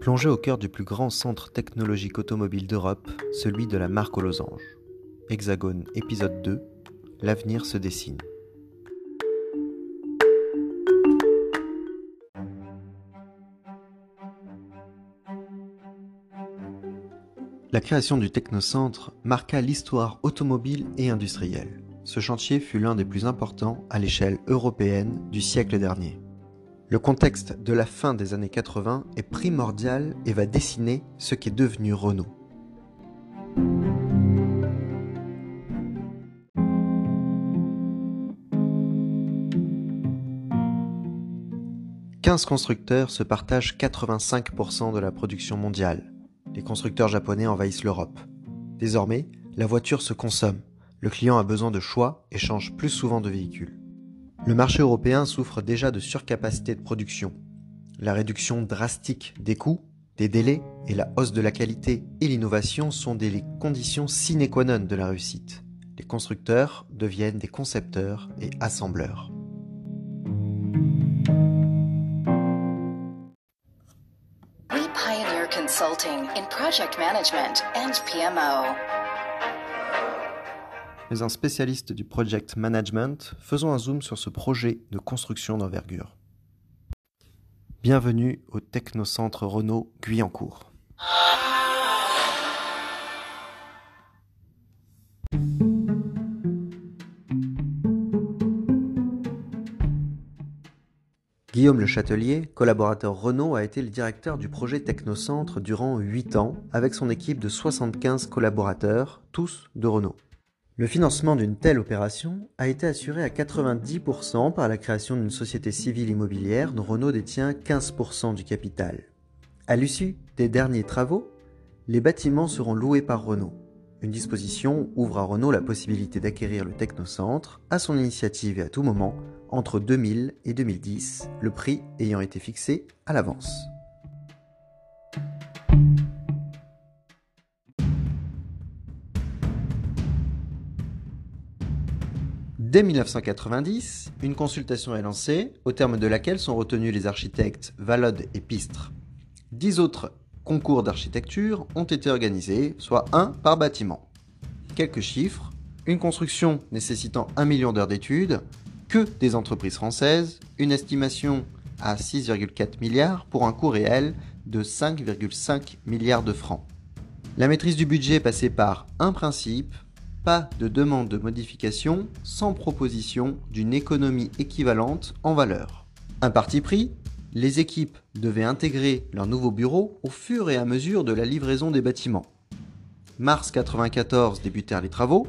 Plongé au cœur du plus grand centre technologique automobile d'Europe, celui de la marque aux losanges. Hexagone épisode 2 L'avenir se dessine. La création du Technocentre marqua l'histoire automobile et industrielle. Ce chantier fut l'un des plus importants à l'échelle européenne du siècle dernier. Le contexte de la fin des années 80 est primordial et va dessiner ce qu'est devenu Renault. « 15 constructeurs se partagent 85% de la production mondiale. Les constructeurs japonais envahissent l'Europe. Désormais, la voiture se consomme. Le client a besoin de choix et change plus souvent de véhicule. Le marché européen souffre déjà de surcapacité de production. La réduction drastique des coûts, des délais et la hausse de la qualité et l'innovation sont des conditions sine qua non de la réussite. Les constructeurs deviennent des concepteurs et assembleurs. We pioneer consulting in project management and PMO. Mais un spécialiste du project management, faisons un zoom sur ce projet de construction d'envergure. Bienvenue au Technocentre Renault Guyancourt. Guillaume Le Châtelier, collaborateur Renault, a été le directeur du projet Technocentre durant 8 ans avec son équipe de 75 collaborateurs, tous de Renault. Le financement d'une telle opération a été assuré à 90% par la création d'une société civile immobilière dont Renault détient 15% du capital. À l'issue des derniers travaux, les bâtiments seront loués par Renault. Une disposition ouvre à Renault la possibilité d'acquérir le technocentre à son initiative et à tout moment entre 2000 et 2010, le prix ayant été fixé à l'avance. Dès 1990, une consultation est lancée, au terme de laquelle sont retenus les architectes Valode et Pistre. Dix autres concours d'architecture ont été organisés, soit un par bâtiment. Quelques chiffres. Une construction nécessitant un million d'heures d'études, que des entreprises françaises, une estimation à 6,4 milliards pour un coût réel de 5,5 milliards de francs. La maîtrise du budget est passée par un principe, pas de demande de modification sans proposition d'une économie équivalente en valeur. Un parti pris, les équipes devaient intégrer leur nouveau bureau au fur et à mesure de la livraison des bâtiments. Mars 94 débutèrent les travaux.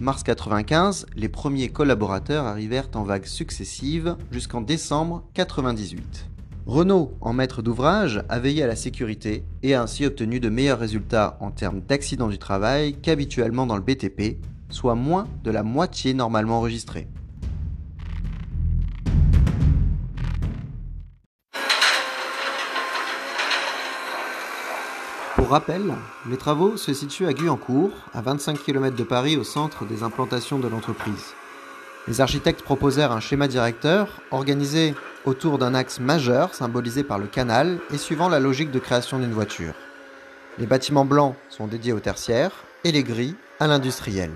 Mars 95, les premiers collaborateurs arrivèrent en vagues successives jusqu'en décembre 98. Renault, en maître d'ouvrage, a veillé à la sécurité et a ainsi obtenu de meilleurs résultats en termes d'accidents du travail qu'habituellement dans le BTP, soit moins de la moitié normalement enregistrée. Pour rappel, les travaux se situent à Guyancourt, à 25 km de Paris au centre des implantations de l'entreprise. Les architectes proposèrent un schéma directeur organisé autour d'un axe majeur symbolisé par le canal et suivant la logique de création d'une voiture. Les bâtiments blancs sont dédiés au tertiaire et les gris à l'industriel.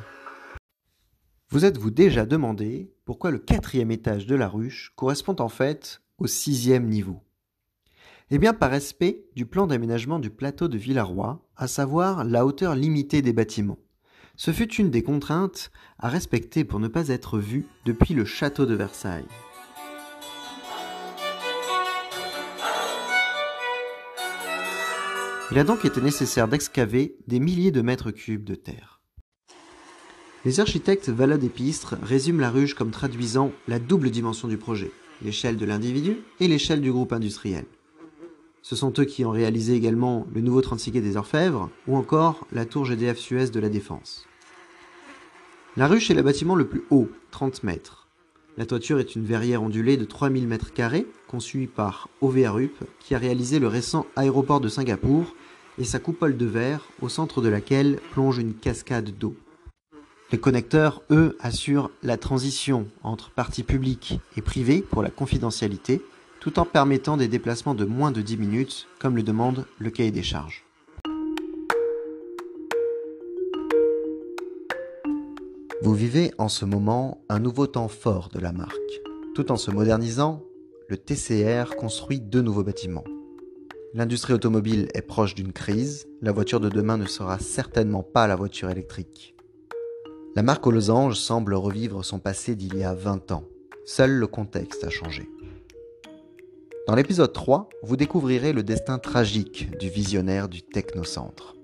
Vous êtes-vous déjà demandé pourquoi le quatrième étage de la ruche correspond en fait au sixième niveau? Eh bien par respect du plan d'aménagement du plateau de Villarroy, à savoir la hauteur limitée des bâtiments. Ce fut une des contraintes à respecter pour ne pas être vu depuis le château de Versailles. Il a donc été nécessaire d'excaver des milliers de mètres cubes de terre. Les architectes Valade et Pistre résument la ruche comme traduisant la double dimension du projet, l'échelle de l'individu et l'échelle du groupe industriel. Ce sont eux qui ont réalisé également le nouveau 36 quai des Orfèvres ou encore la tour GDF Suez de la Défense. La ruche est le bâtiment le plus haut, 30 mètres. La toiture est une verrière ondulée de 3000 mètres carrés, conçue par OVRUP, qui a réalisé le récent aéroport de Singapour et sa coupole de verre, au centre de laquelle plonge une cascade d'eau. Les connecteurs, eux, assurent la transition entre parties publiques et privées pour la confidentialité, tout en permettant des déplacements de moins de 10 minutes, comme le demande le cahier des charges. Vous vivez en ce moment un nouveau temps fort de la marque. Tout en se modernisant, le TCR construit deux nouveaux bâtiments. L'industrie automobile est proche d'une crise, la voiture de demain ne sera certainement pas la voiture électrique. La marque aux losanges semble revivre son passé d'il y a 20 ans. Seul le contexte a changé. Dans l'épisode 3, vous découvrirez le destin tragique du visionnaire du Technocentre.